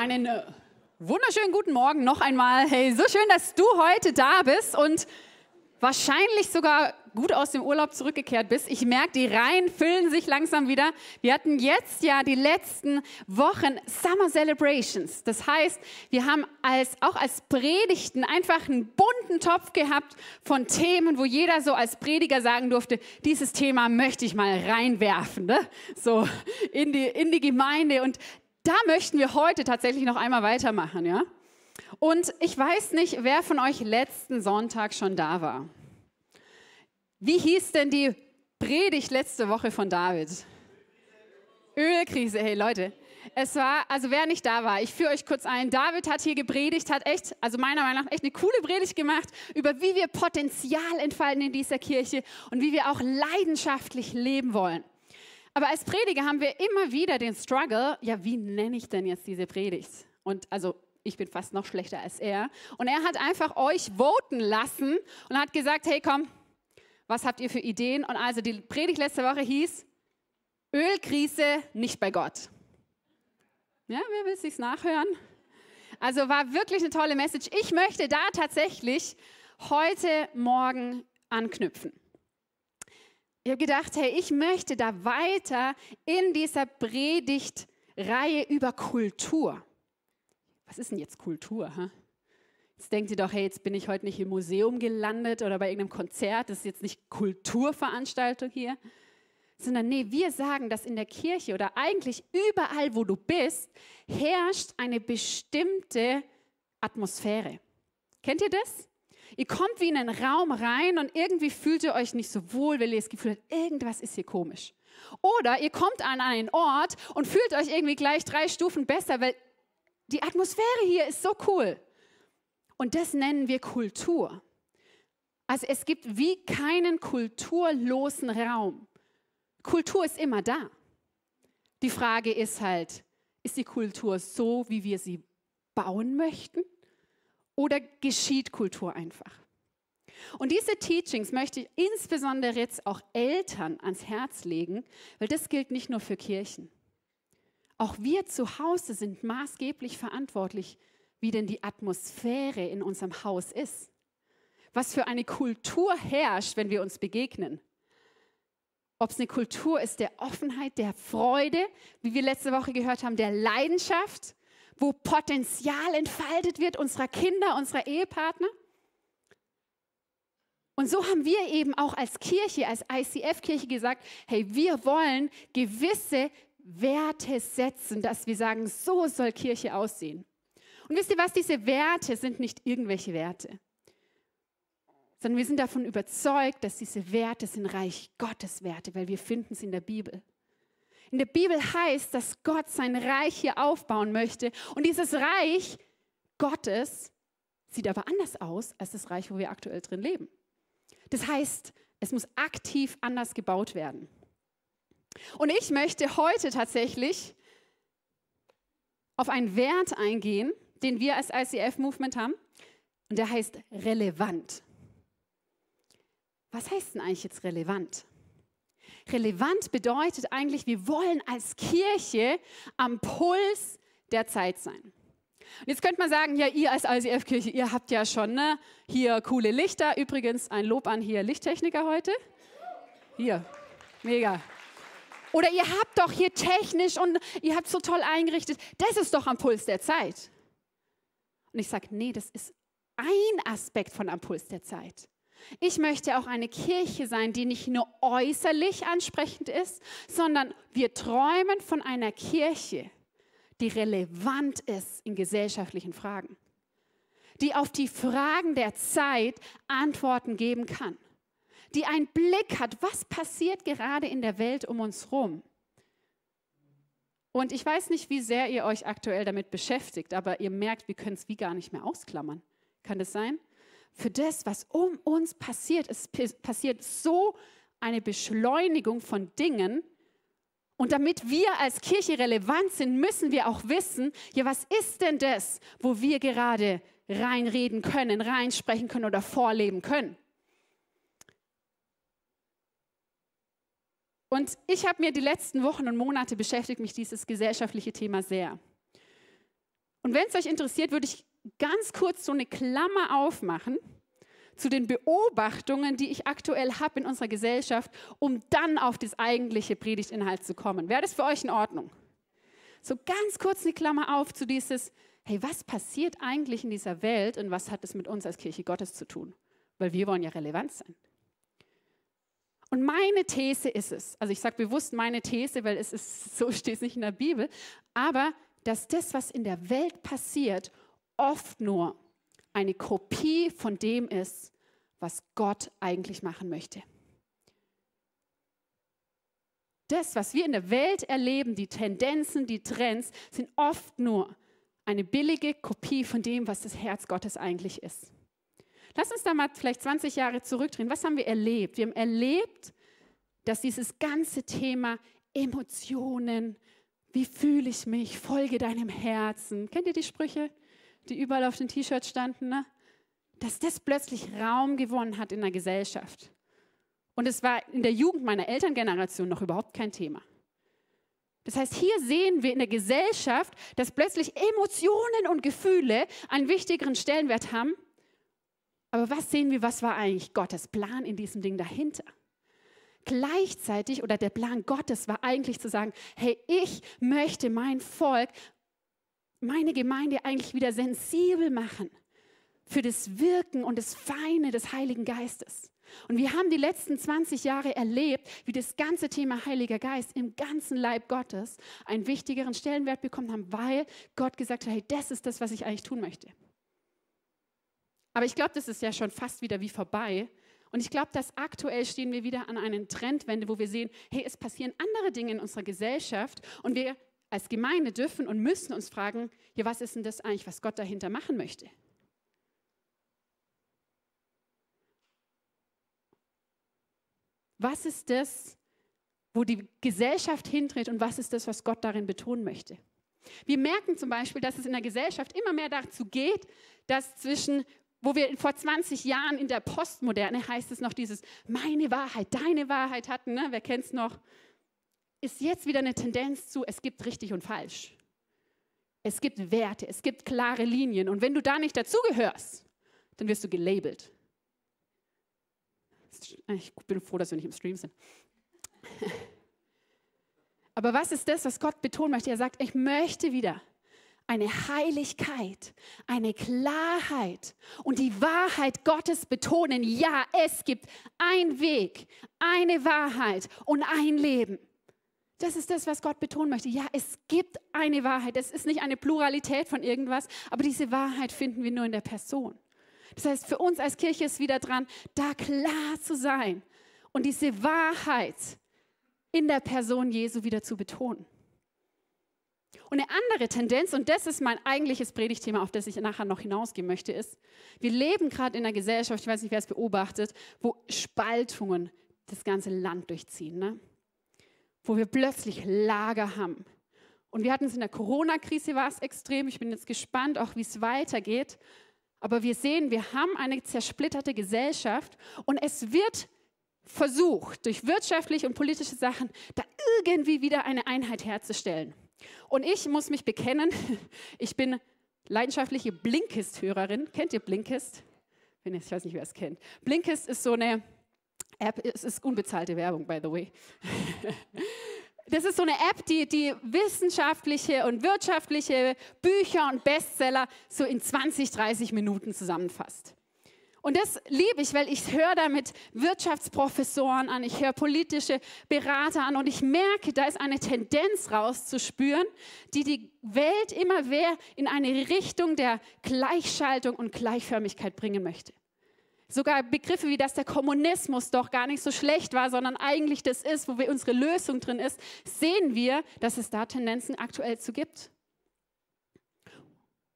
einen äh, wunderschönen guten Morgen noch einmal. Hey, so schön, dass du heute da bist und wahrscheinlich sogar gut aus dem Urlaub zurückgekehrt bist. Ich merke, die Reihen füllen sich langsam wieder. Wir hatten jetzt ja die letzten Wochen Summer Celebrations. Das heißt, wir haben als, auch als Predigten einfach einen bunten Topf gehabt von Themen, wo jeder so als Prediger sagen durfte, dieses Thema möchte ich mal reinwerfen, ne? so in die, in die Gemeinde. Und da möchten wir heute tatsächlich noch einmal weitermachen, ja? Und ich weiß nicht, wer von euch letzten Sonntag schon da war. Wie hieß denn die Predigt letzte Woche von David? Ölkrise, hey Leute. Es war, also wer nicht da war, ich führe euch kurz ein. David hat hier gepredigt, hat echt, also meiner Meinung nach echt eine coole Predigt gemacht über wie wir Potenzial entfalten in dieser Kirche und wie wir auch leidenschaftlich leben wollen. Aber als Prediger haben wir immer wieder den Struggle, ja, wie nenne ich denn jetzt diese Predigt? Und also ich bin fast noch schlechter als er. Und er hat einfach euch voten lassen und hat gesagt, hey komm, was habt ihr für Ideen? Und also die Predigt letzte Woche hieß, Ölkrise nicht bei Gott. Ja, wer will sich's nachhören? Also war wirklich eine tolle Message. Ich möchte da tatsächlich heute Morgen anknüpfen. Ich habe gedacht, hey, ich möchte da weiter in dieser Predigtreihe über Kultur. Was ist denn jetzt Kultur? Huh? Jetzt denkt ihr doch, hey, jetzt bin ich heute nicht im Museum gelandet oder bei irgendeinem Konzert. Das ist jetzt nicht Kulturveranstaltung hier. Sondern nee, wir sagen, dass in der Kirche oder eigentlich überall, wo du bist, herrscht eine bestimmte Atmosphäre. Kennt ihr das? Ihr kommt wie in einen Raum rein und irgendwie fühlt ihr euch nicht so wohl, weil ihr das Gefühl habt, irgendwas ist hier komisch. Oder ihr kommt an einen Ort und fühlt euch irgendwie gleich drei Stufen besser, weil die Atmosphäre hier ist so cool. Und das nennen wir Kultur. Also es gibt wie keinen kulturlosen Raum. Kultur ist immer da. Die Frage ist halt, ist die Kultur so, wie wir sie bauen möchten? Oder geschieht Kultur einfach? Und diese Teachings möchte ich insbesondere jetzt auch Eltern ans Herz legen, weil das gilt nicht nur für Kirchen. Auch wir zu Hause sind maßgeblich verantwortlich, wie denn die Atmosphäre in unserem Haus ist. Was für eine Kultur herrscht, wenn wir uns begegnen. Ob es eine Kultur ist der Offenheit, der Freude, wie wir letzte Woche gehört haben, der Leidenschaft, wo Potenzial entfaltet wird unserer Kinder, unserer Ehepartner. Und so haben wir eben auch als Kirche, als ICF-Kirche gesagt, hey, wir wollen gewisse Werte setzen, dass wir sagen, so soll Kirche aussehen. Und wisst ihr was, diese Werte sind nicht irgendwelche Werte, sondern wir sind davon überzeugt, dass diese Werte sind Reich Gottes Werte, weil wir finden es in der Bibel. In der Bibel heißt, dass Gott sein Reich hier aufbauen möchte. Und dieses Reich Gottes sieht aber anders aus als das Reich, wo wir aktuell drin leben. Das heißt, es muss aktiv anders gebaut werden. Und ich möchte heute tatsächlich auf einen Wert eingehen, den wir als ICF-Movement haben. Und der heißt relevant. Was heißt denn eigentlich jetzt relevant? Relevant bedeutet eigentlich, wir wollen als Kirche am Puls der Zeit sein. Und jetzt könnte man sagen, ja, ihr als ICF-Kirche, ihr habt ja schon ne, hier coole Lichter. Übrigens ein Lob an hier Lichttechniker heute. Hier, mega. Oder ihr habt doch hier technisch und ihr habt so toll eingerichtet. Das ist doch am Puls der Zeit. Und ich sage, nee, das ist ein Aspekt von am Puls der Zeit. Ich möchte auch eine Kirche sein, die nicht nur äußerlich ansprechend ist, sondern wir träumen von einer Kirche, die relevant ist in gesellschaftlichen Fragen, die auf die Fragen der Zeit Antworten geben kann, die einen Blick hat, was passiert gerade in der Welt um uns herum. Und ich weiß nicht, wie sehr ihr euch aktuell damit beschäftigt, aber ihr merkt, wir können es wie gar nicht mehr ausklammern. Kann das sein? Für das, was um uns passiert. Es passiert so eine Beschleunigung von Dingen. Und damit wir als Kirche relevant sind, müssen wir auch wissen, ja, was ist denn das, wo wir gerade reinreden können, reinsprechen können oder vorleben können. Und ich habe mir die letzten Wochen und Monate beschäftigt mich dieses gesellschaftliche Thema sehr. Und wenn es euch interessiert, würde ich ganz kurz so eine Klammer aufmachen zu den Beobachtungen, die ich aktuell habe in unserer Gesellschaft, um dann auf das eigentliche Predigtinhalt zu kommen. Wäre das für euch in Ordnung? So ganz kurz eine Klammer auf zu dieses, hey, was passiert eigentlich in dieser Welt und was hat es mit uns als Kirche Gottes zu tun? Weil wir wollen ja relevant sein. Und meine These ist es, also ich sage bewusst meine These, weil es ist, so steht es nicht in der Bibel, aber dass das, was in der Welt passiert, oft nur eine Kopie von dem ist, was Gott eigentlich machen möchte. Das, was wir in der Welt erleben, die Tendenzen, die Trends, sind oft nur eine billige Kopie von dem, was das Herz Gottes eigentlich ist. Lass uns da mal vielleicht 20 Jahre zurückdrehen. Was haben wir erlebt? Wir haben erlebt, dass dieses ganze Thema Emotionen, wie fühle ich mich, folge deinem Herzen. Kennt ihr die Sprüche, die überall auf den T-Shirts standen? Ne? Dass das plötzlich Raum gewonnen hat in der Gesellschaft. Und es war in der Jugend meiner Elterngeneration noch überhaupt kein Thema. Das heißt, hier sehen wir in der Gesellschaft, dass plötzlich Emotionen und Gefühle einen wichtigeren Stellenwert haben. Aber was sehen wir, was war eigentlich Gottes Plan in diesem Ding dahinter? Gleichzeitig oder der Plan Gottes war eigentlich zu sagen, hey, ich möchte mein Volk, meine Gemeinde eigentlich wieder sensibel machen für das Wirken und das Feine des Heiligen Geistes. Und wir haben die letzten 20 Jahre erlebt, wie das ganze Thema Heiliger Geist im ganzen Leib Gottes einen wichtigeren Stellenwert bekommen haben, weil Gott gesagt hat, hey, das ist das, was ich eigentlich tun möchte. Aber ich glaube, das ist ja schon fast wieder wie vorbei. Und ich glaube, dass aktuell stehen wir wieder an einer Trendwende, wo wir sehen, hey, es passieren andere Dinge in unserer Gesellschaft und wir als Gemeinde dürfen und müssen uns fragen, ja, was ist denn das eigentlich, was Gott dahinter machen möchte? Was ist das, wo die Gesellschaft hindreht und was ist das, was Gott darin betonen möchte? Wir merken zum Beispiel, dass es in der Gesellschaft immer mehr dazu geht, dass zwischen, wo wir vor 20 Jahren in der Postmoderne heißt es noch dieses meine Wahrheit, deine Wahrheit hatten, ne? wer kennt es noch, ist jetzt wieder eine Tendenz zu, es gibt richtig und falsch. Es gibt Werte, es gibt klare Linien und wenn du da nicht dazugehörst, dann wirst du gelabelt. Ich bin froh, dass wir nicht im Stream sind. Aber was ist das, was Gott betonen möchte? Er sagt, ich möchte wieder eine Heiligkeit, eine Klarheit und die Wahrheit Gottes betonen. Ja, es gibt ein Weg, eine Wahrheit und ein Leben. Das ist das, was Gott betonen möchte. Ja, es gibt eine Wahrheit. Es ist nicht eine Pluralität von irgendwas, aber diese Wahrheit finden wir nur in der Person. Das heißt, für uns als Kirche ist wieder dran, da klar zu sein und diese Wahrheit in der Person Jesu wieder zu betonen. Und eine andere Tendenz, und das ist mein eigentliches Predigtthema, auf das ich nachher noch hinausgehen möchte, ist, wir leben gerade in einer Gesellschaft, ich weiß nicht, wer es beobachtet, wo Spaltungen das ganze Land durchziehen, ne? Wo wir plötzlich Lager haben. Und wir hatten es in der Corona-Krise, war es extrem. Ich bin jetzt gespannt, auch wie es weitergeht. Aber wir sehen, wir haben eine zersplitterte Gesellschaft und es wird versucht, durch wirtschaftliche und politische Sachen da irgendwie wieder eine Einheit herzustellen. Und ich muss mich bekennen, ich bin leidenschaftliche Blinkist-Hörerin. Kennt ihr Blinkist? Ich weiß nicht, wer es kennt. Blinkist ist so eine App, es ist unbezahlte Werbung, by the way. Das ist so eine App, die, die wissenschaftliche und wirtschaftliche Bücher und Bestseller so in 20, 30 Minuten zusammenfasst. Und das liebe ich, weil ich höre damit Wirtschaftsprofessoren an, ich höre politische Berater an und ich merke, da ist eine Tendenz rauszuspüren, die die Welt immer mehr in eine Richtung der Gleichschaltung und Gleichförmigkeit bringen möchte. Sogar Begriffe wie, dass der Kommunismus doch gar nicht so schlecht war, sondern eigentlich das ist, wo wir unsere Lösung drin ist, sehen wir, dass es da Tendenzen aktuell zu gibt.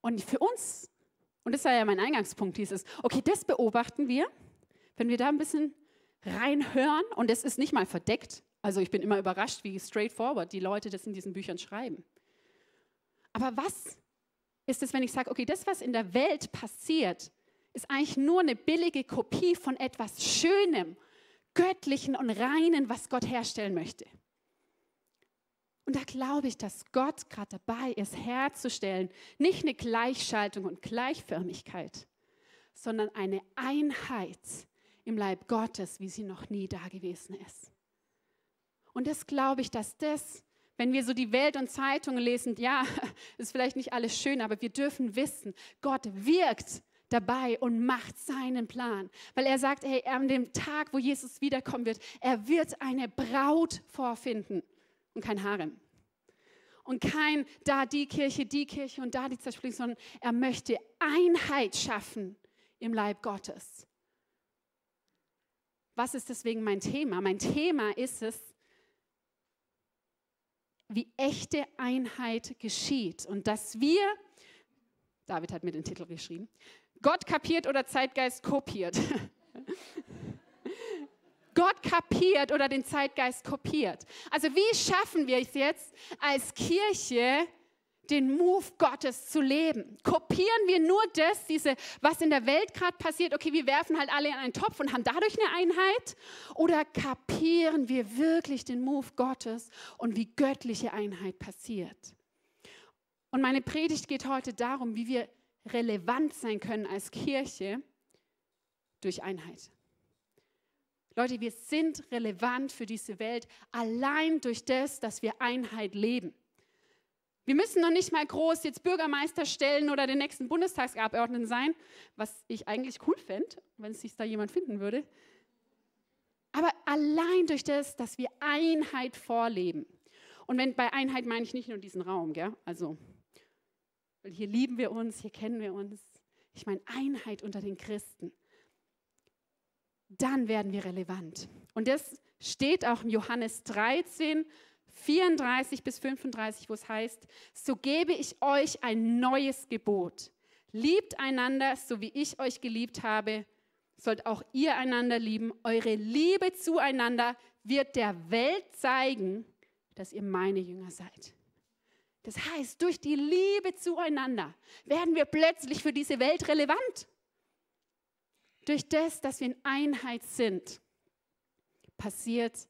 Und für uns, und das war ja mein Eingangspunkt, hieß es, okay, das beobachten wir, wenn wir da ein bisschen reinhören und es ist nicht mal verdeckt. Also ich bin immer überrascht, wie straightforward die Leute das in diesen Büchern schreiben. Aber was ist es, wenn ich sage, okay, das, was in der Welt passiert, ist eigentlich nur eine billige Kopie von etwas Schönem, Göttlichen und Reinen, was Gott herstellen möchte. Und da glaube ich, dass Gott gerade dabei ist, herzustellen, nicht eine Gleichschaltung und Gleichförmigkeit, sondern eine Einheit im Leib Gottes, wie sie noch nie da gewesen ist. Und das glaube ich, dass das, wenn wir so die Welt und Zeitungen lesen, ja, ist vielleicht nicht alles schön, aber wir dürfen wissen, Gott wirkt dabei und macht seinen Plan. Weil er sagt, hey, an dem Tag, wo Jesus wiederkommen wird, er wird eine Braut vorfinden und kein Harem. Und kein da die Kirche, die Kirche und da die Zersplitterung, sondern er möchte Einheit schaffen im Leib Gottes. Was ist deswegen mein Thema? Mein Thema ist es, wie echte Einheit geschieht und dass wir, David hat mir den Titel geschrieben, Gott kapiert oder Zeitgeist kopiert. Gott kapiert oder den Zeitgeist kopiert. Also wie schaffen wir es jetzt als Kirche, den Move Gottes zu leben? Kopieren wir nur das, diese, was in der Welt gerade passiert? Okay, wir werfen halt alle in einen Topf und haben dadurch eine Einheit? Oder kapieren wir wirklich den Move Gottes und wie göttliche Einheit passiert? Und meine Predigt geht heute darum, wie wir relevant sein können als Kirche durch Einheit. Leute, wir sind relevant für diese Welt allein durch das, dass wir Einheit leben. Wir müssen noch nicht mal groß jetzt Bürgermeister stellen oder den nächsten Bundestagsabgeordneten sein, was ich eigentlich cool fände, wenn sich da jemand finden würde. Aber allein durch das, dass wir Einheit vorleben. Und wenn bei Einheit meine ich nicht nur diesen Raum, gell? also weil hier lieben wir uns, hier kennen wir uns. Ich meine Einheit unter den Christen dann werden wir relevant. Und das steht auch im Johannes 13, 34 bis 35, wo es heißt, so gebe ich euch ein neues Gebot. Liebt einander, so wie ich euch geliebt habe, sollt auch ihr einander lieben. Eure Liebe zueinander wird der Welt zeigen, dass ihr meine Jünger seid. Das heißt, durch die Liebe zueinander werden wir plötzlich für diese Welt relevant. Durch das, dass wir in Einheit sind, passiert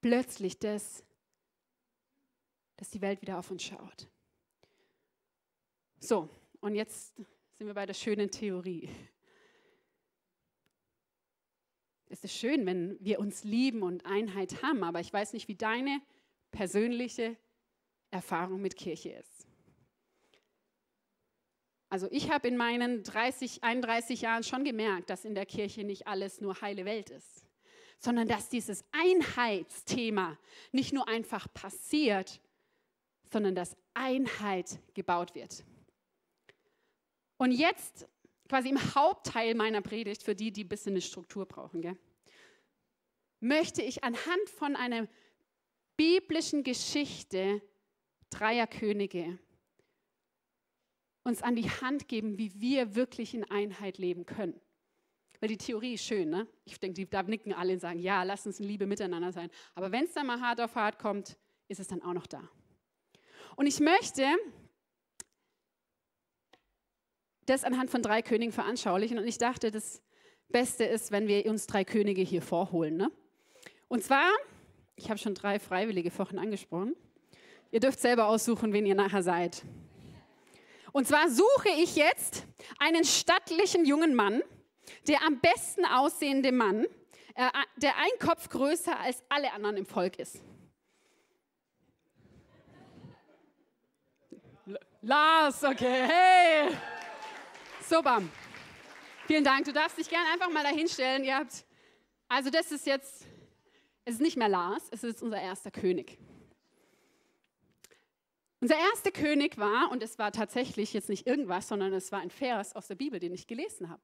plötzlich das, dass die Welt wieder auf uns schaut. So, und jetzt sind wir bei der schönen Theorie. Es ist schön, wenn wir uns lieben und Einheit haben, aber ich weiß nicht, wie deine persönliche Erfahrung mit Kirche ist. Also ich habe in meinen 30, 31 Jahren schon gemerkt, dass in der Kirche nicht alles nur heile Welt ist, sondern dass dieses Einheitsthema nicht nur einfach passiert, sondern dass Einheit gebaut wird. Und jetzt quasi im Hauptteil meiner Predigt, für die, die ein bisschen eine Struktur brauchen, gell, möchte ich anhand von einer biblischen Geschichte dreier Könige uns an die Hand geben, wie wir wirklich in Einheit leben können. Weil die Theorie ist schön, ne? Ich denke, da nicken alle und sagen, ja, lass uns in Liebe miteinander sein. Aber wenn es dann mal hart auf hart kommt, ist es dann auch noch da. Und ich möchte das anhand von drei Königen veranschaulichen. Und ich dachte, das Beste ist, wenn wir uns drei Könige hier vorholen. Ne? Und zwar, ich habe schon drei Freiwillige vorhin angesprochen. Ihr dürft selber aussuchen, wen ihr nachher seid. Und zwar suche ich jetzt einen stattlichen jungen Mann, der am besten aussehende Mann, äh, der ein Kopf größer als alle anderen im Volk ist. Lars, okay, hey. Super. Vielen Dank. Du darfst dich gerne einfach mal dahinstellen. Ihr habt, also das ist jetzt, es ist nicht mehr Lars, es ist unser erster König. Unser erster König war, und es war tatsächlich jetzt nicht irgendwas, sondern es war ein Vers aus der Bibel, den ich gelesen habe.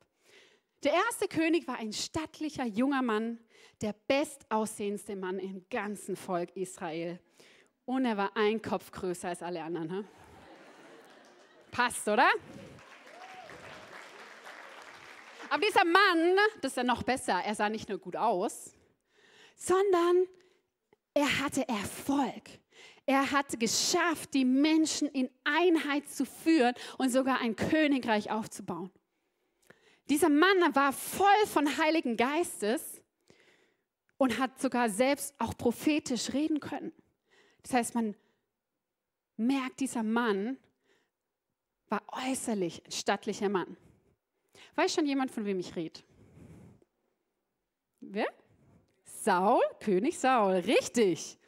Der erste König war ein stattlicher junger Mann, der bestaussehendste Mann im ganzen Volk Israel. Und er war ein Kopf größer als alle anderen. He? Passt, oder? Aber dieser Mann, das ist ja noch besser, er sah nicht nur gut aus, sondern er hatte Erfolg. Er hat geschafft, die Menschen in Einheit zu führen und sogar ein Königreich aufzubauen. Dieser Mann war voll von Heiligen Geistes und hat sogar selbst auch prophetisch reden können. Das heißt, man merkt, dieser Mann war äußerlich ein stattlicher Mann. Weiß schon jemand, von wem ich rede? Wer? Saul, König Saul, richtig.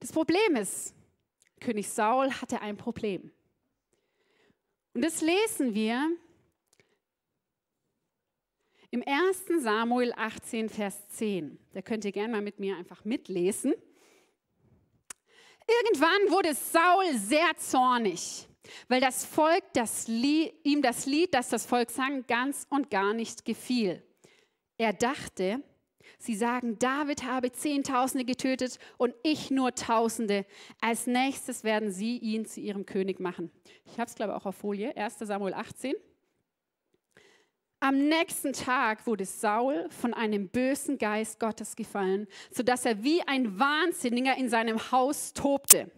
Das Problem ist, König Saul hatte ein Problem. Und das lesen wir im 1. Samuel 18, Vers 10. Da könnt ihr gerne mal mit mir einfach mitlesen. Irgendwann wurde Saul sehr zornig, weil das Volk das ihm das Lied, das das Volk sang, ganz und gar nicht gefiel. Er dachte, sie sagen, David habe Zehntausende getötet und ich nur Tausende. Als nächstes werden sie ihn zu ihrem König machen. Ich habe es, glaube ich, auch auf Folie, 1 Samuel 18. Am nächsten Tag wurde Saul von einem bösen Geist Gottes gefallen, sodass er wie ein Wahnsinniger in seinem Haus tobte.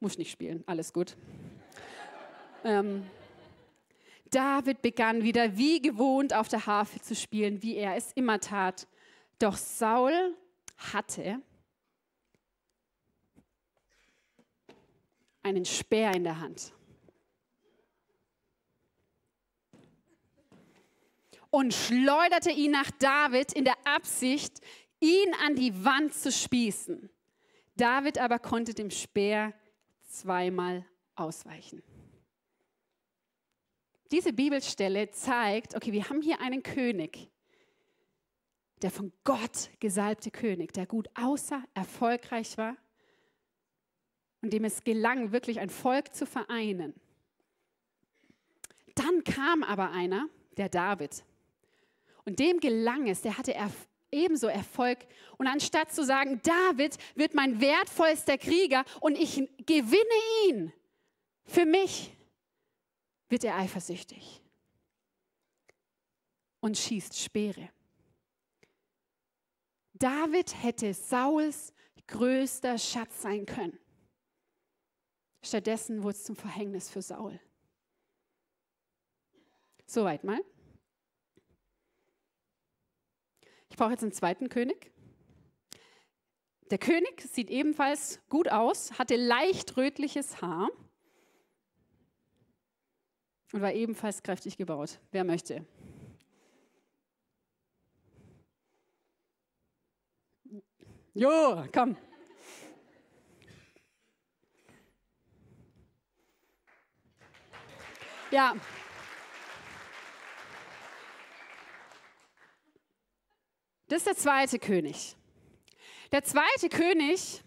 Muss nicht spielen, alles gut. ähm, David begann wieder wie gewohnt auf der Harfe zu spielen, wie er es immer tat. Doch Saul hatte einen Speer in der Hand. und schleuderte ihn nach David in der Absicht, ihn an die Wand zu spießen. David aber konnte dem Speer zweimal ausweichen. Diese Bibelstelle zeigt, okay, wir haben hier einen König, der von Gott gesalbte König, der gut aussah, erfolgreich war und dem es gelang, wirklich ein Volk zu vereinen. Dann kam aber einer, der David, und dem gelang es, der hatte erf ebenso Erfolg. Und anstatt zu sagen, David wird mein wertvollster Krieger und ich gewinne ihn für mich, wird er eifersüchtig und schießt Speere. David hätte Sauls größter Schatz sein können. Stattdessen wurde es zum Verhängnis für Saul. Soweit mal. Ich brauche jetzt einen zweiten König. Der König sieht ebenfalls gut aus, hatte leicht rötliches Haar und war ebenfalls kräftig gebaut. Wer möchte? Jo, komm. Ja. Das ist der zweite König. Der zweite König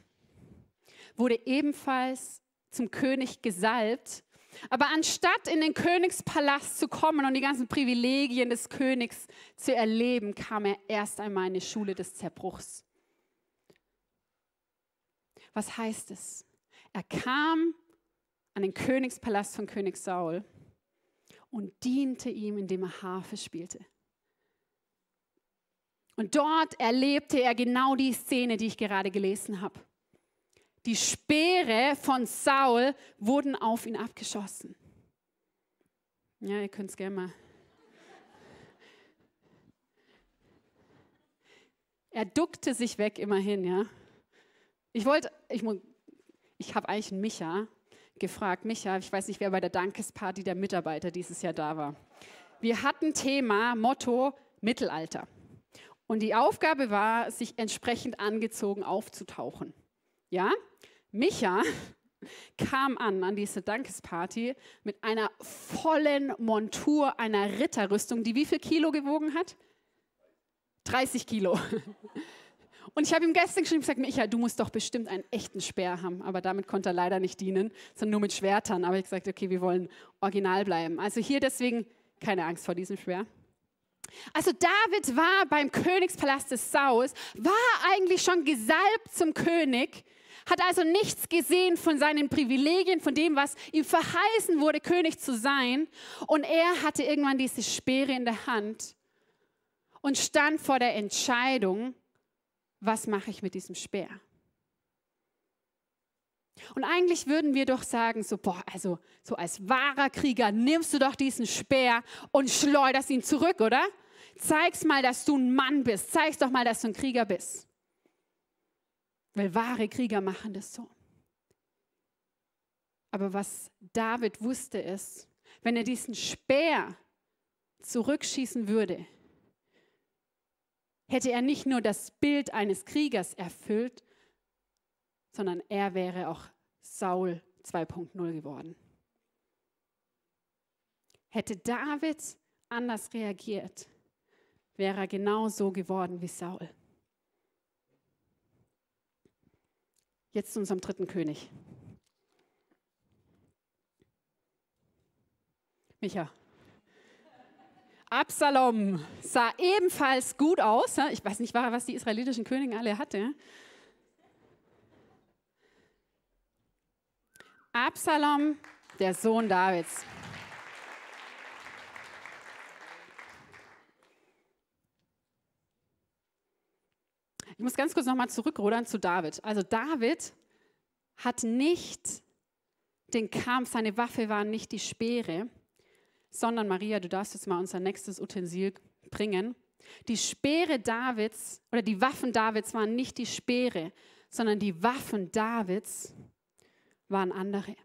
wurde ebenfalls zum König gesalbt. Aber anstatt in den Königspalast zu kommen und die ganzen Privilegien des Königs zu erleben, kam er erst einmal in die Schule des Zerbruchs. Was heißt es? Er kam an den Königspalast von König Saul und diente ihm, indem er Harfe spielte. Und dort erlebte er genau die Szene, die ich gerade gelesen habe. Die Speere von Saul wurden auf ihn abgeschossen. Ja, ihr könnt es gerne mal. Er duckte sich weg immerhin, ja. Ich wollte, ich, ich habe eigentlich einen Micha gefragt. Micha, ich weiß nicht, wer bei der Dankesparty der Mitarbeiter dieses Jahr da war. Wir hatten Thema, Motto Mittelalter. Und die Aufgabe war, sich entsprechend angezogen aufzutauchen. Ja, Micha kam an an diese Dankesparty mit einer vollen Montur einer Ritterrüstung, die wie viel Kilo gewogen hat? 30 Kilo. Und ich habe ihm gestern geschrieben gesagt, Micha, du musst doch bestimmt einen echten Speer haben. Aber damit konnte er leider nicht dienen, sondern nur mit Schwertern. Aber ich gesagt, okay, wir wollen original bleiben. Also hier deswegen keine Angst vor diesem Speer. Also David war beim Königspalast des Sauls, war eigentlich schon gesalbt zum König, hat also nichts gesehen von seinen Privilegien, von dem, was ihm verheißen wurde, König zu sein. Und er hatte irgendwann diese Speere in der Hand und stand vor der Entscheidung, was mache ich mit diesem Speer? Und eigentlich würden wir doch sagen, so, boah, also so als wahrer Krieger nimmst du doch diesen Speer und schleuderst ihn zurück, oder? Zeig's mal, dass du ein Mann bist. Zeig's doch mal, dass du ein Krieger bist. Weil wahre Krieger machen das so. Aber was David wusste ist, wenn er diesen Speer zurückschießen würde, hätte er nicht nur das Bild eines Kriegers erfüllt, sondern er wäre auch Saul 2.0 geworden. Hätte David anders reagiert, wäre er genau so geworden wie Saul. Jetzt zu unserem dritten König. Micha. Absalom sah ebenfalls gut aus. Ich weiß nicht, was die israelitischen Könige alle hatten. Absalom, der Sohn Davids. Ich muss ganz kurz nochmal zurückrudern zu David. Also David hat nicht den Kampf, seine Waffe waren nicht die Speere, sondern Maria, du darfst jetzt mal unser nächstes Utensil bringen. Die Speere Davids oder die Waffen Davids waren nicht die Speere, sondern die Waffen Davids waren andere.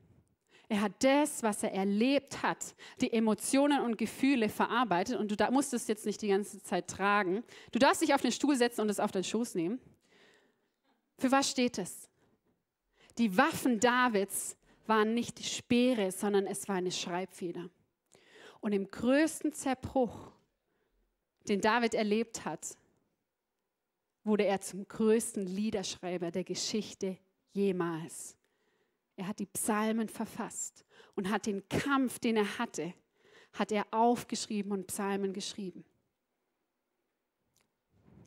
Er hat das, was er erlebt hat, die Emotionen und Gefühle verarbeitet und du musst es jetzt nicht die ganze Zeit tragen. Du darfst dich auf den Stuhl setzen und es auf den Schoß nehmen. Für was steht es? Die Waffen Davids waren nicht die Speere, sondern es war eine Schreibfeder. Und im größten Zerbruch, den David erlebt hat, wurde er zum größten Liederschreiber der Geschichte jemals. Er hat die Psalmen verfasst und hat den Kampf, den er hatte, hat er aufgeschrieben und Psalmen geschrieben.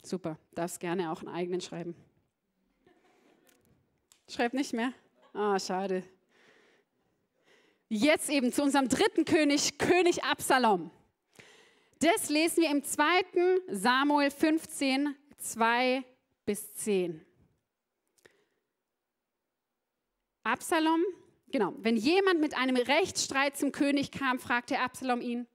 Super, darfst gerne auch einen eigenen schreiben. Schreib nicht mehr? Ah, oh, schade. Jetzt eben zu unserem dritten König, König Absalom. Das lesen wir im 2. Samuel 15, 2 bis 10. Absalom, genau, wenn jemand mit einem Rechtsstreit zum König kam, fragte Absalom ihn,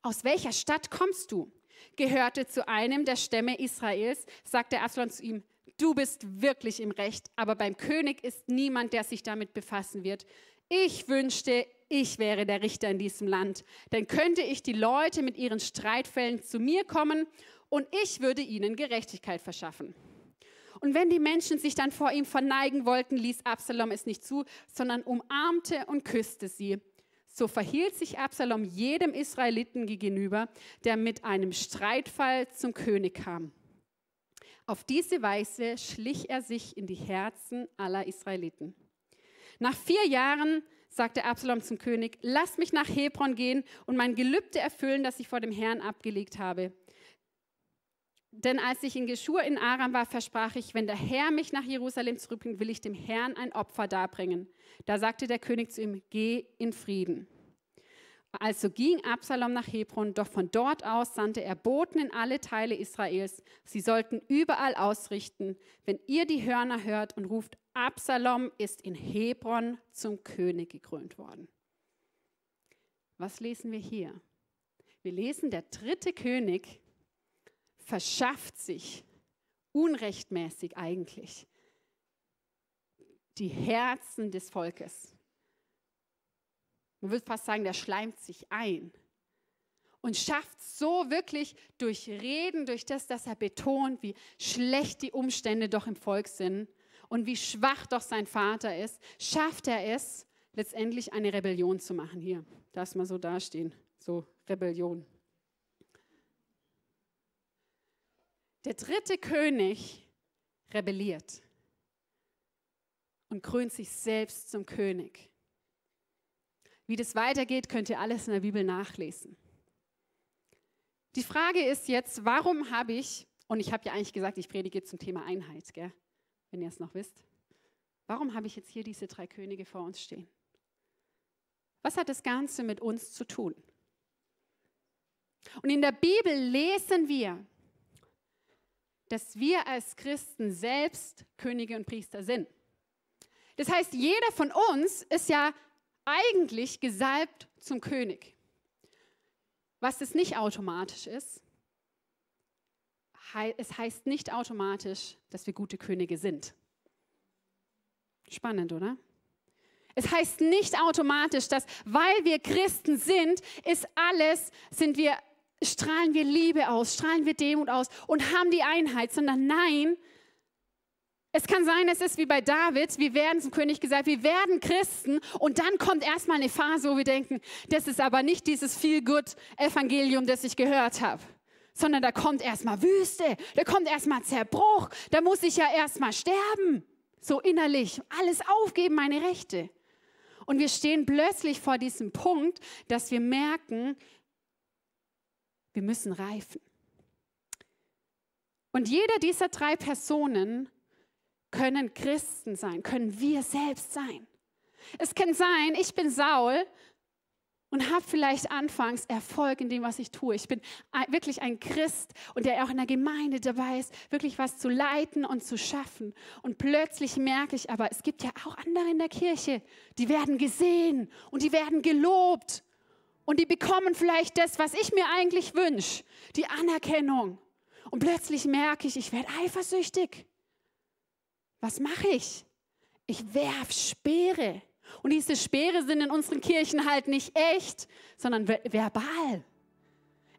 aus welcher Stadt kommst du? Gehörte zu einem der Stämme Israels, sagte Absalom zu ihm, du bist wirklich im Recht, aber beim König ist niemand, der sich damit befassen wird. Ich wünschte, ich wäre der Richter in diesem Land, dann könnte ich die Leute mit ihren Streitfällen zu mir kommen und ich würde ihnen Gerechtigkeit verschaffen. Und wenn die Menschen sich dann vor ihm verneigen wollten, ließ Absalom es nicht zu, sondern umarmte und küsste sie. So verhielt sich Absalom jedem Israeliten gegenüber, der mit einem Streitfall zum König kam. Auf diese Weise schlich er sich in die Herzen aller Israeliten. Nach vier Jahren sagte Absalom zum König, lass mich nach Hebron gehen und mein Gelübde erfüllen, das ich vor dem Herrn abgelegt habe. Denn als ich in Geschur in Aram war, versprach ich, wenn der Herr mich nach Jerusalem zurückbringt, will ich dem Herrn ein Opfer darbringen. Da sagte der König zu ihm, geh in Frieden. Also ging Absalom nach Hebron, doch von dort aus sandte er Boten in alle Teile Israels. Sie sollten überall ausrichten, wenn ihr die Hörner hört und ruft, Absalom ist in Hebron zum König gekrönt worden. Was lesen wir hier? Wir lesen, der dritte König verschafft sich unrechtmäßig eigentlich die Herzen des Volkes. Man würde fast sagen, der schleimt sich ein und schafft so wirklich durch Reden, durch das, dass er betont, wie schlecht die Umstände doch im Volk sind und wie schwach doch sein Vater ist, schafft er es, letztendlich eine Rebellion zu machen. Hier, lass mal so dastehen, so Rebellion. Der dritte König rebelliert und krönt sich selbst zum König. Wie das weitergeht, könnt ihr alles in der Bibel nachlesen. Die Frage ist jetzt, warum habe ich, und ich habe ja eigentlich gesagt, ich predige zum Thema Einheit, gell? wenn ihr es noch wisst. Warum habe ich jetzt hier diese drei Könige vor uns stehen? Was hat das Ganze mit uns zu tun? Und in der Bibel lesen wir, dass wir als Christen selbst Könige und Priester sind. Das heißt, jeder von uns ist ja eigentlich gesalbt zum König. Was es nicht automatisch ist, es heißt nicht automatisch, dass wir gute Könige sind. Spannend, oder? Es heißt nicht automatisch, dass weil wir Christen sind, ist alles, sind wir, strahlen wir Liebe aus, strahlen wir Demut aus und haben die Einheit, sondern nein, es kann sein, es ist wie bei David, wir werden zum König gesagt, wir werden Christen. Und dann kommt erstmal eine Phase, wo wir denken, das ist aber nicht dieses Feel-Good-Evangelium, das ich gehört habe, sondern da kommt erstmal Wüste, da kommt erstmal Zerbruch, da muss ich ja erstmal sterben, so innerlich, alles aufgeben, meine Rechte. Und wir stehen plötzlich vor diesem Punkt, dass wir merken, wir müssen reifen. Und jeder dieser drei Personen können Christen sein, können wir selbst sein. Es kann sein, ich bin Saul und habe vielleicht anfangs Erfolg in dem, was ich tue. Ich bin wirklich ein Christ und der auch in der Gemeinde dabei ist, wirklich was zu leiten und zu schaffen. Und plötzlich merke ich aber, es gibt ja auch andere in der Kirche, die werden gesehen und die werden gelobt und die bekommen vielleicht das, was ich mir eigentlich wünsche, die Anerkennung. Und plötzlich merke ich, ich werde eifersüchtig. Was mache ich? Ich werf Speere. Und diese Speere sind in unseren Kirchen halt nicht echt, sondern verbal.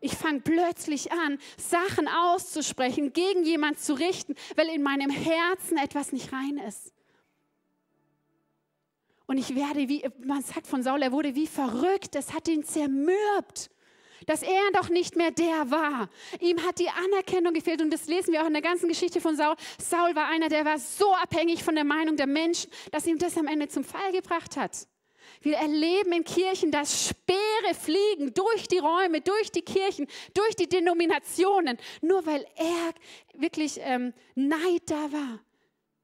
Ich fange plötzlich an, Sachen auszusprechen, gegen jemand zu richten, weil in meinem Herzen etwas nicht rein ist. Und ich werde, wie man sagt von Saul, er wurde wie verrückt, es hat ihn zermürbt dass er doch nicht mehr der war. Ihm hat die Anerkennung gefehlt und das lesen wir auch in der ganzen Geschichte von Saul. Saul war einer, der war so abhängig von der Meinung der Menschen, dass ihm das am Ende zum Fall gebracht hat. Wir erleben in Kirchen, dass Speere fliegen durch die Räume, durch die Kirchen, durch die Denominationen, nur weil er wirklich ähm, Neid da war,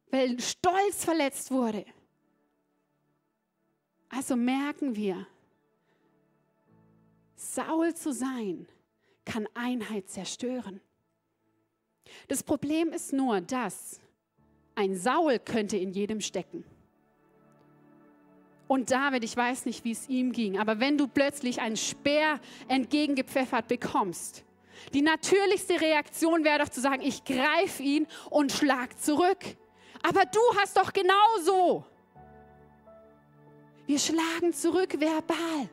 weil Stolz verletzt wurde. Also merken wir, Saul zu sein, kann Einheit zerstören. Das Problem ist nur, dass ein Saul könnte in jedem stecken. Und David, ich weiß nicht, wie es ihm ging, aber wenn du plötzlich einen Speer entgegengepfeffert bekommst, die natürlichste Reaktion wäre doch zu sagen, ich greife ihn und schlag zurück. Aber du hast doch genauso. Wir schlagen zurück verbal.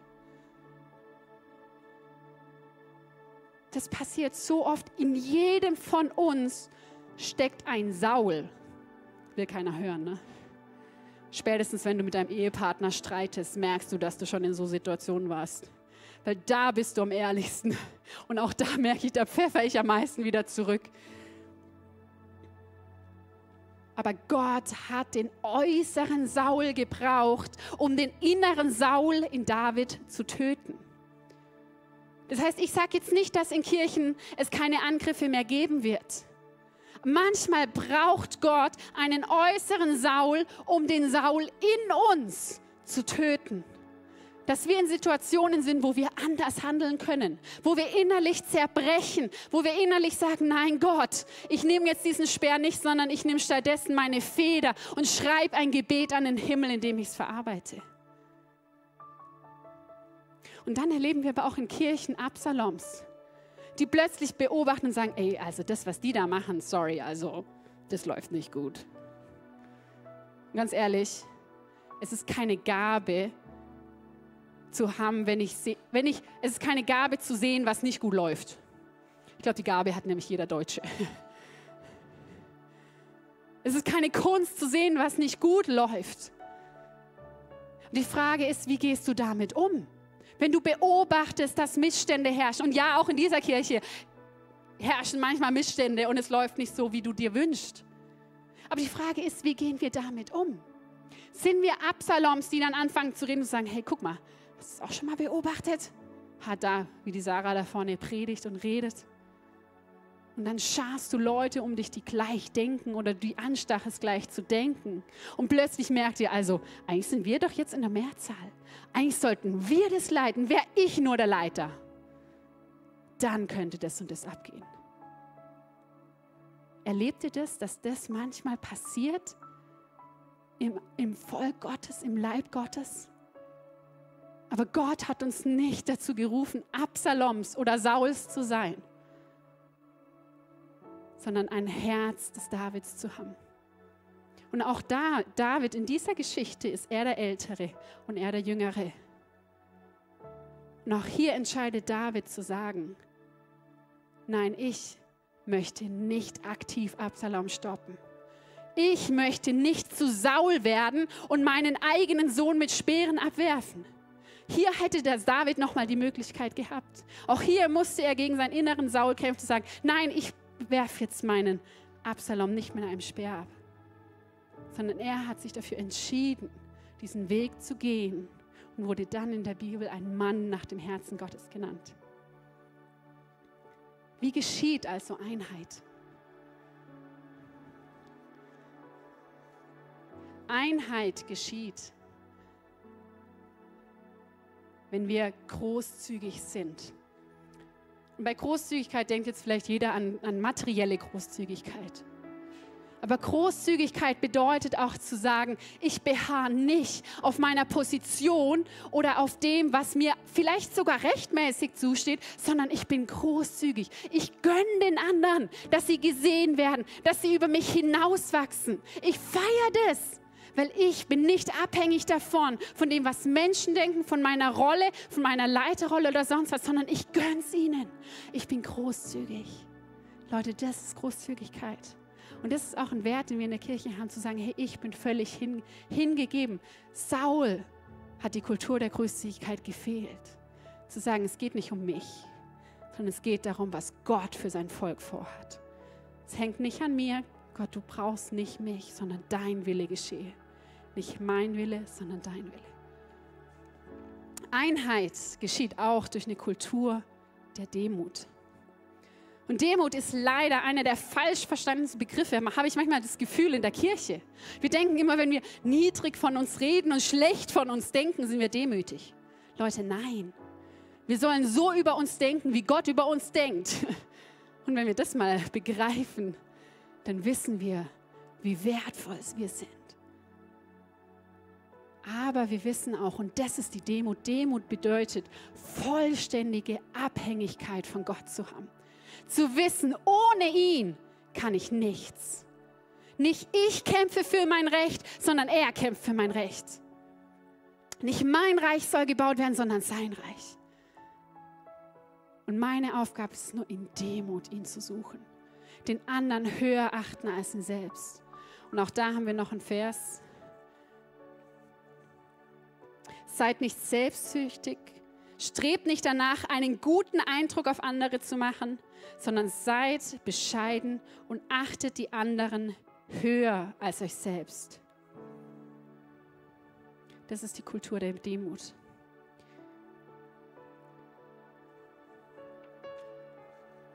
Das passiert so oft. In jedem von uns steckt ein Saul. Will keiner hören, ne? Spätestens, wenn du mit deinem Ehepartner streitest, merkst du, dass du schon in so Situationen warst. Weil da bist du am ehrlichsten. Und auch da merke ich, da pfeffer ich am meisten wieder zurück. Aber Gott hat den äußeren Saul gebraucht, um den inneren Saul in David zu töten. Das heißt, ich sage jetzt nicht, dass in Kirchen es keine Angriffe mehr geben wird. Manchmal braucht Gott einen äußeren Saul, um den Saul in uns zu töten. Dass wir in Situationen sind, wo wir anders handeln können, wo wir innerlich zerbrechen, wo wir innerlich sagen, nein Gott, ich nehme jetzt diesen Speer nicht, sondern ich nehme stattdessen meine Feder und schreibe ein Gebet an den Himmel, indem ich es verarbeite. Und dann erleben wir aber auch in Kirchen Absaloms, die plötzlich beobachten und sagen, ey, also das, was die da machen, sorry, also das läuft nicht gut. ganz ehrlich, es ist keine Gabe zu haben, wenn ich, wenn ich, es ist keine Gabe zu sehen, was nicht gut läuft. Ich glaube, die Gabe hat nämlich jeder Deutsche. Es ist keine Kunst zu sehen, was nicht gut läuft. die Frage ist, wie gehst du damit um? Wenn du beobachtest, dass Missstände herrschen. Und ja, auch in dieser Kirche herrschen manchmal Missstände und es läuft nicht so, wie du dir wünschst. Aber die Frage ist, wie gehen wir damit um? Sind wir Absaloms, die dann anfangen zu reden und sagen, hey, guck mal, hast du es auch schon mal beobachtet? Hat da, wie die Sarah da vorne predigt und redet. Und dann scharst du Leute um dich, die gleich denken oder die anstachest, gleich zu denken. Und plötzlich merkt ihr also, eigentlich sind wir doch jetzt in der Mehrzahl. Eigentlich sollten wir das leiten. Wäre ich nur der Leiter, dann könnte das und das abgehen. Erlebt ihr das, dass das manchmal passiert im, im Volk Gottes, im Leib Gottes? Aber Gott hat uns nicht dazu gerufen, Absaloms oder Sauls zu sein sondern ein Herz des Davids zu haben. Und auch da, David, in dieser Geschichte ist er der Ältere und er der Jüngere. Und auch hier entscheidet David zu sagen, nein, ich möchte nicht aktiv Absalom stoppen. Ich möchte nicht zu Saul werden und meinen eigenen Sohn mit Speeren abwerfen. Hier hätte der David nochmal die Möglichkeit gehabt. Auch hier musste er gegen seinen inneren Saul kämpfen und sagen, nein, ich werfe jetzt meinen Absalom nicht mit einem Speer ab. Sondern er hat sich dafür entschieden, diesen Weg zu gehen und wurde dann in der Bibel ein Mann nach dem Herzen Gottes genannt. Wie geschieht also Einheit? Einheit geschieht, wenn wir großzügig sind. Und bei Großzügigkeit denkt jetzt vielleicht jeder an, an materielle Großzügigkeit. Aber Großzügigkeit bedeutet auch zu sagen, ich beharre nicht auf meiner Position oder auf dem, was mir vielleicht sogar rechtmäßig zusteht, sondern ich bin großzügig. Ich gönne den anderen, dass sie gesehen werden, dass sie über mich hinauswachsen. Ich feiere das weil ich bin nicht abhängig davon, von dem, was Menschen denken, von meiner Rolle, von meiner Leiterrolle oder sonst was, sondern ich gönne es ihnen. Ich bin großzügig. Leute, das ist Großzügigkeit. Und das ist auch ein Wert, den wir in der Kirche haben, zu sagen, hey, ich bin völlig hin, hingegeben. Saul hat die Kultur der Großzügigkeit gefehlt. Zu sagen, es geht nicht um mich, sondern es geht darum, was Gott für sein Volk vorhat. Es hängt nicht an mir, Gott, du brauchst nicht mich, sondern dein Wille geschehe. Nicht mein Wille, sondern dein Wille. Einheit geschieht auch durch eine Kultur der Demut. Und Demut ist leider einer der falsch verstandenen Begriffe, habe ich manchmal das Gefühl in der Kirche. Wir denken immer, wenn wir niedrig von uns reden und schlecht von uns denken, sind wir demütig. Leute, nein. Wir sollen so über uns denken, wie Gott über uns denkt. Und wenn wir das mal begreifen, dann wissen wir, wie wertvoll wir sind. Aber wir wissen auch, und das ist die Demut, Demut bedeutet vollständige Abhängigkeit von Gott zu haben. Zu wissen, ohne ihn kann ich nichts. Nicht ich kämpfe für mein Recht, sondern er kämpft für mein Recht. Nicht mein Reich soll gebaut werden, sondern sein Reich. Und meine Aufgabe ist nur in Demut, ihn zu suchen. Den anderen höher achten als ihn selbst. Und auch da haben wir noch einen Vers. Seid nicht selbstsüchtig, strebt nicht danach, einen guten Eindruck auf andere zu machen, sondern seid bescheiden und achtet die anderen höher als euch selbst. Das ist die Kultur der Demut.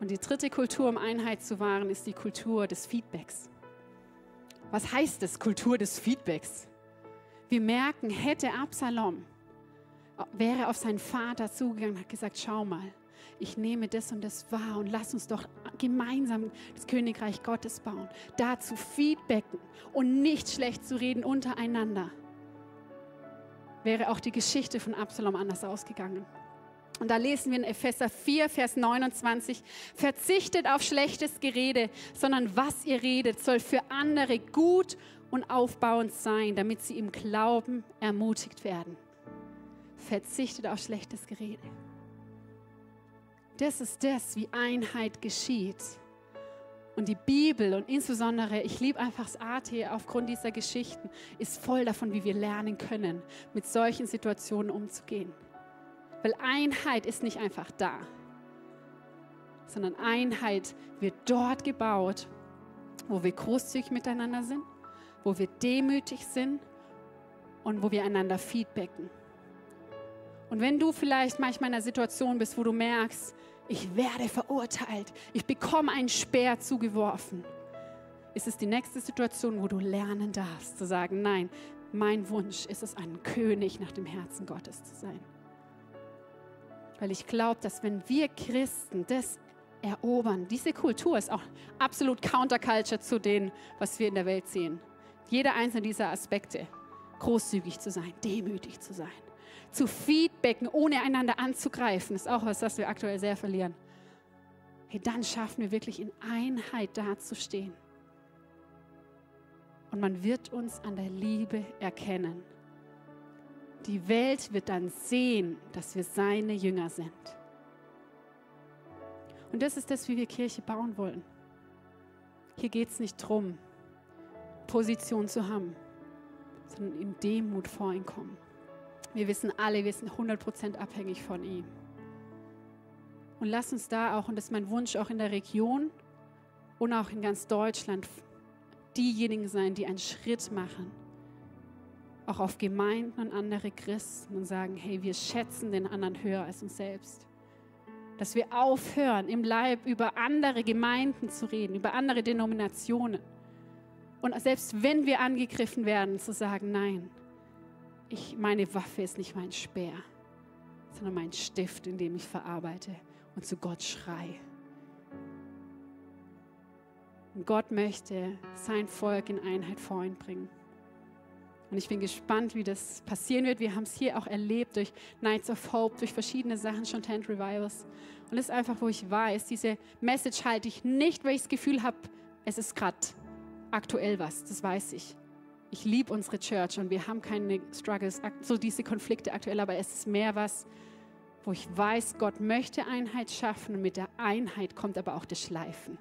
Und die dritte Kultur, um Einheit zu wahren, ist die Kultur des Feedbacks. Was heißt das, Kultur des Feedbacks? Wir merken, hätte Absalom wäre auf seinen Vater zugegangen und hat gesagt, schau mal, ich nehme das und das wahr und lass uns doch gemeinsam das Königreich Gottes bauen. Dazu feedbacken und nicht schlecht zu reden untereinander. Wäre auch die Geschichte von Absalom anders ausgegangen. Und da lesen wir in Epheser 4, Vers 29, verzichtet auf schlechtes Gerede, sondern was ihr redet, soll für andere gut und aufbauend sein, damit sie im Glauben ermutigt werden verzichtet auf schlechtes Gerede. Das ist das, wie Einheit geschieht. Und die Bibel und insbesondere, ich liebe einfach das AT aufgrund dieser Geschichten, ist voll davon, wie wir lernen können, mit solchen Situationen umzugehen. Weil Einheit ist nicht einfach da, sondern Einheit wird dort gebaut, wo wir großzügig miteinander sind, wo wir demütig sind und wo wir einander feedbacken. Und wenn du vielleicht manchmal in einer Situation bist, wo du merkst, ich werde verurteilt, ich bekomme einen Speer zugeworfen, ist es die nächste Situation, wo du lernen darfst, zu sagen, nein, mein Wunsch ist es, ein König nach dem Herzen Gottes zu sein. Weil ich glaube, dass wenn wir Christen das erobern, diese Kultur ist auch absolut Counterculture zu dem, was wir in der Welt sehen. Jeder einzelne dieser Aspekte, großzügig zu sein, demütig zu sein, zu feedbacken, ohne einander anzugreifen, ist auch was, was wir aktuell sehr verlieren. Hey, dann schaffen wir wirklich in Einheit dazustehen. und man wird uns an der Liebe erkennen. Die Welt wird dann sehen, dass wir seine Jünger sind. Und das ist das, wie wir Kirche bauen wollen. Hier geht es nicht darum, Position zu haben, sondern in Demut vor ihn kommen. Wir wissen alle, wir sind 100% abhängig von ihm. Und lass uns da auch, und das ist mein Wunsch auch in der Region und auch in ganz Deutschland, diejenigen sein, die einen Schritt machen, auch auf Gemeinden und andere Christen und sagen, hey, wir schätzen den anderen höher als uns selbst. Dass wir aufhören, im Leib über andere Gemeinden zu reden, über andere Denominationen. Und selbst wenn wir angegriffen werden, zu sagen, nein, ich, meine Waffe ist nicht mein Speer, sondern mein Stift, in dem ich verarbeite und zu Gott schreie. Und Gott möchte sein Volk in Einheit vor ihn bringen. Und ich bin gespannt, wie das passieren wird. Wir haben es hier auch erlebt durch Nights of Hope, durch verschiedene Sachen, schon Tent Revivals. Und das ist einfach, wo ich weiß, diese Message halte ich nicht, weil ich das Gefühl habe, es ist gerade aktuell was. Das weiß ich. Ich liebe unsere Church und wir haben keine Struggles, so diese Konflikte aktuell, aber es ist mehr was, wo ich weiß, Gott möchte Einheit schaffen und mit der Einheit kommt aber auch das Schleifen.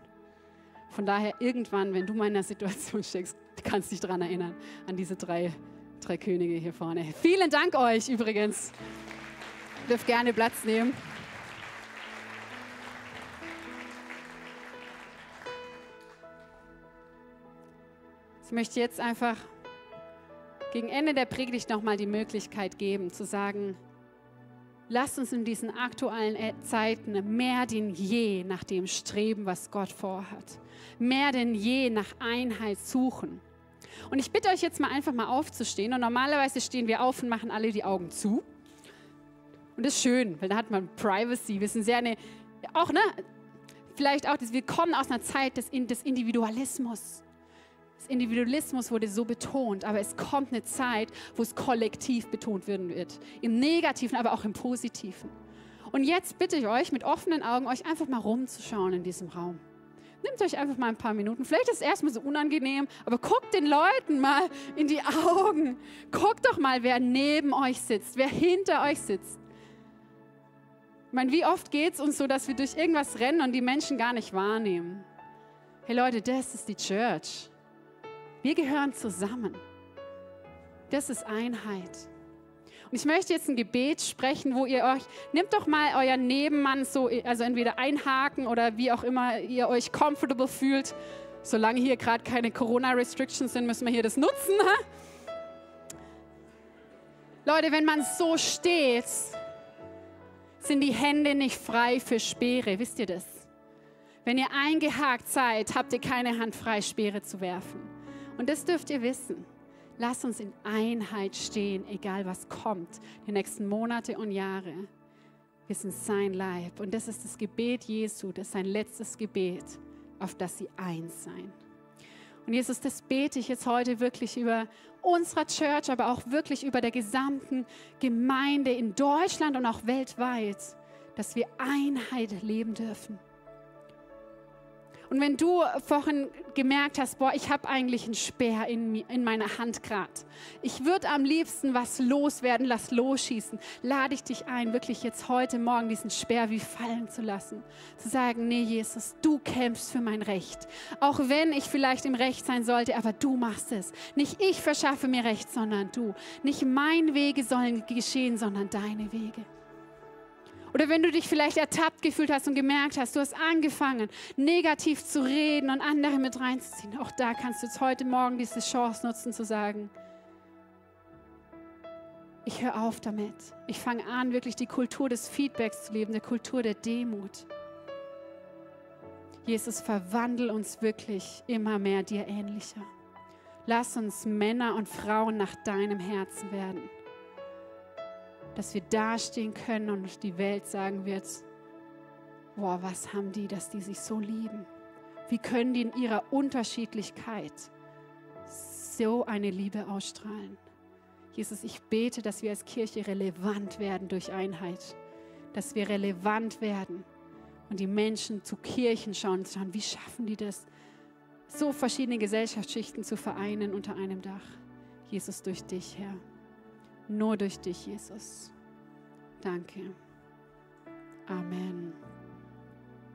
Von daher irgendwann, wenn du mal in einer Situation steckst, kannst du dich daran erinnern, an diese drei, drei Könige hier vorne. Vielen Dank euch übrigens. Ihr dürft gerne Platz nehmen. Ich möchte jetzt einfach gegen Ende der Predigt nochmal die Möglichkeit geben, zu sagen, lasst uns in diesen aktuellen Zeiten mehr denn je nach dem streben, was Gott vorhat mehr denn je nach Einheit suchen. Und ich bitte euch jetzt mal einfach mal aufzustehen. Und normalerweise stehen wir auf und machen alle die Augen zu. Und das ist schön, weil da hat man Privacy. Wir sind sehr eine, auch, ne, vielleicht auch, wir kommen aus einer Zeit des, des Individualismus. Individualismus wurde so betont, aber es kommt eine Zeit, wo es kollektiv betont werden wird. Im Negativen, aber auch im Positiven. Und jetzt bitte ich euch, mit offenen Augen euch einfach mal rumzuschauen in diesem Raum. Nehmt euch einfach mal ein paar Minuten. Vielleicht ist es erstmal so unangenehm, aber guckt den Leuten mal in die Augen. Guckt doch mal, wer neben euch sitzt, wer hinter euch sitzt. Ich meine, wie oft geht es uns so, dass wir durch irgendwas rennen und die Menschen gar nicht wahrnehmen? Hey Leute, das ist die Church. Wir gehören zusammen. Das ist Einheit. Und ich möchte jetzt ein Gebet sprechen, wo ihr euch, nehmt doch mal euren Nebenmann so, also entweder einhaken oder wie auch immer ihr euch comfortable fühlt. Solange hier gerade keine Corona-Restrictions sind, müssen wir hier das nutzen. Leute, wenn man so steht, sind die Hände nicht frei für Speere. Wisst ihr das? Wenn ihr eingehakt seid, habt ihr keine Hand frei, Speere zu werfen. Und das dürft ihr wissen. Lass uns in Einheit stehen, egal was kommt, die nächsten Monate und Jahre. Wir sind sein Leib. Und das ist das Gebet Jesu, das ist sein letztes Gebet, auf das sie eins sein. Und Jesus, das bete ich jetzt heute wirklich über unserer Church, aber auch wirklich über der gesamten Gemeinde in Deutschland und auch weltweit, dass wir Einheit leben dürfen. Und wenn du vorhin gemerkt hast, boah, ich habe eigentlich einen Speer in, in meiner Hand gerade. Ich würde am liebsten was loswerden, lass losschießen. Lade ich dich ein, wirklich jetzt heute Morgen diesen Speer wie fallen zu lassen. Zu sagen, nee, Jesus, du kämpfst für mein Recht. Auch wenn ich vielleicht im Recht sein sollte, aber du machst es. Nicht ich verschaffe mir Recht, sondern du. Nicht mein Wege sollen geschehen, sondern deine Wege. Oder wenn du dich vielleicht ertappt gefühlt hast und gemerkt hast, du hast angefangen, negativ zu reden und andere mit reinzuziehen. Auch da kannst du jetzt heute Morgen diese Chance nutzen zu sagen, ich höre auf damit. Ich fange an, wirklich die Kultur des Feedbacks zu leben, der Kultur der Demut. Jesus, verwandel uns wirklich immer mehr dir ähnlicher. Lass uns Männer und Frauen nach deinem Herzen werden dass wir dastehen können und die Welt sagen wird, boah, was haben die, dass die sich so lieben? Wie können die in ihrer Unterschiedlichkeit so eine Liebe ausstrahlen? Jesus, ich bete, dass wir als Kirche relevant werden durch Einheit, dass wir relevant werden und die Menschen zu Kirchen schauen und schauen, wie schaffen die das, so verschiedene Gesellschaftsschichten zu vereinen unter einem Dach. Jesus, durch dich, Herr. Nur durch dich, Jesus. Danke. Amen.